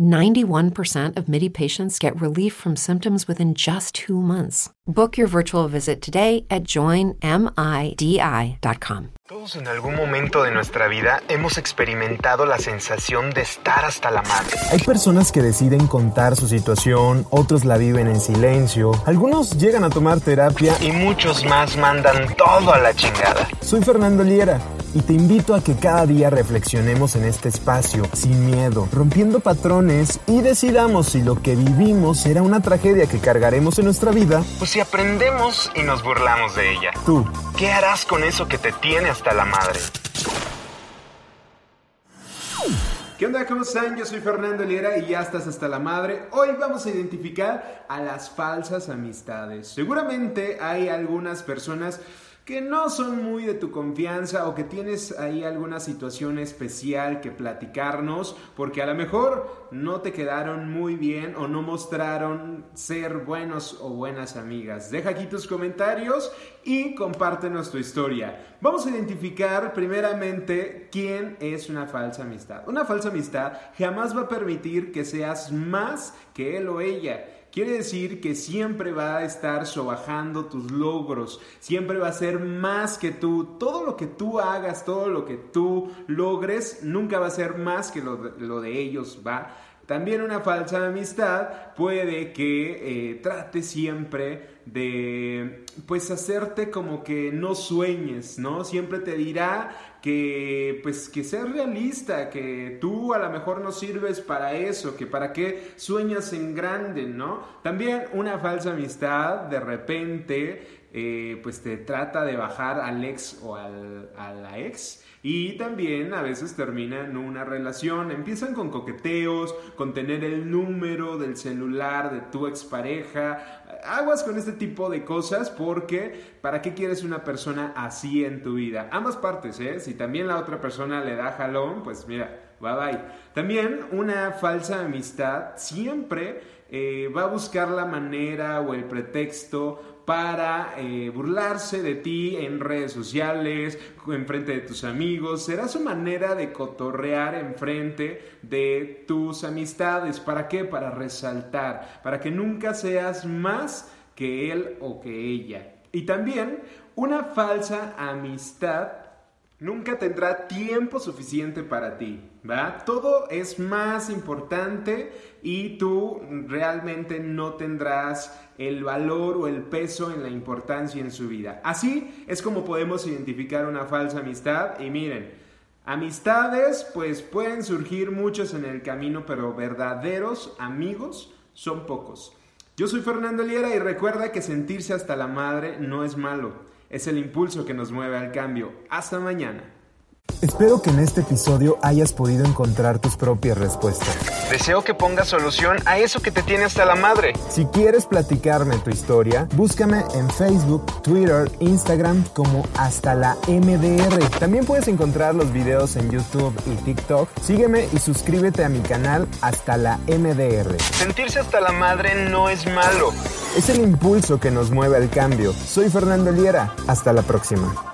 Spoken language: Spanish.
91% of MIDI patients get relief from symptoms within just two months. Book your virtual visit today at joinmidi.com. Todos en algún momento de nuestra vida hemos experimentado la sensación de estar hasta la madre. Hay personas que deciden contar su situación, otros la viven en silencio, algunos llegan a tomar terapia y muchos más mandan todo a la chingada. Soy Fernando Liera y te invito a que cada día reflexionemos en este espacio sin miedo, rompiendo patrones y decidamos si lo que vivimos será una tragedia que cargaremos en nuestra vida. Pues si aprendemos y nos burlamos de ella. Tú, ¿qué harás con eso que te tiene hasta la madre? ¿Qué onda? ¿Cómo están? Yo soy Fernando Liera y ya estás hasta la madre. Hoy vamos a identificar a las falsas amistades. Seguramente hay algunas personas que no son muy de tu confianza o que tienes ahí alguna situación especial que platicarnos porque a lo mejor no te quedaron muy bien o no mostraron ser buenos o buenas amigas. Deja aquí tus comentarios y compártenos tu historia. Vamos a identificar primeramente quién es una falsa amistad. Una falsa amistad jamás va a permitir que seas más que él o ella Quiere decir que siempre va a estar sobajando tus logros, siempre va a ser más que tú. Todo lo que tú hagas, todo lo que tú logres, nunca va a ser más que lo de, lo de ellos, ¿va? También una falsa amistad puede que eh, trate siempre de, pues, hacerte como que no sueñes, ¿no? Siempre te dirá que, pues, que seas realista, que tú a lo mejor no sirves para eso, que para qué sueñas en grande, ¿no? También una falsa amistad, de repente, eh, pues, te trata de bajar al ex o al, a la ex y también a veces terminan una relación, empiezan con coqueteos, con tener el número del celular de tu expareja. Aguas con este tipo de cosas porque ¿para qué quieres una persona así en tu vida? Ambas partes, ¿eh? Si también la otra persona le da jalón, pues mira, bye bye. También una falsa amistad siempre eh, va a buscar la manera o el pretexto para eh, burlarse de ti en redes sociales, en frente de tus amigos. Será su manera de cotorrear en frente de tus amistades. ¿Para qué? Para resaltar, para que nunca seas más que él o que ella. Y también una falsa amistad nunca tendrá tiempo suficiente para ti, ¿va? Todo es más importante y tú realmente no tendrás el valor o el peso en la importancia en su vida. Así es como podemos identificar una falsa amistad y miren, amistades pues pueden surgir muchos en el camino, pero verdaderos amigos son pocos. Yo soy Fernando Liera y recuerda que sentirse hasta la madre no es malo es el impulso que nos mueve al cambio. Hasta mañana. Espero que en este episodio hayas podido encontrar tus propias respuestas. Deseo que pongas solución a eso que te tiene hasta la madre. Si quieres platicarme tu historia, búscame en Facebook, Twitter, Instagram como hasta la MDR. También puedes encontrar los videos en YouTube y TikTok. Sígueme y suscríbete a mi canal hasta la MDR. Sentirse hasta la madre no es malo. Es el impulso que nos mueve al cambio. Soy Fernando Liera. Hasta la próxima.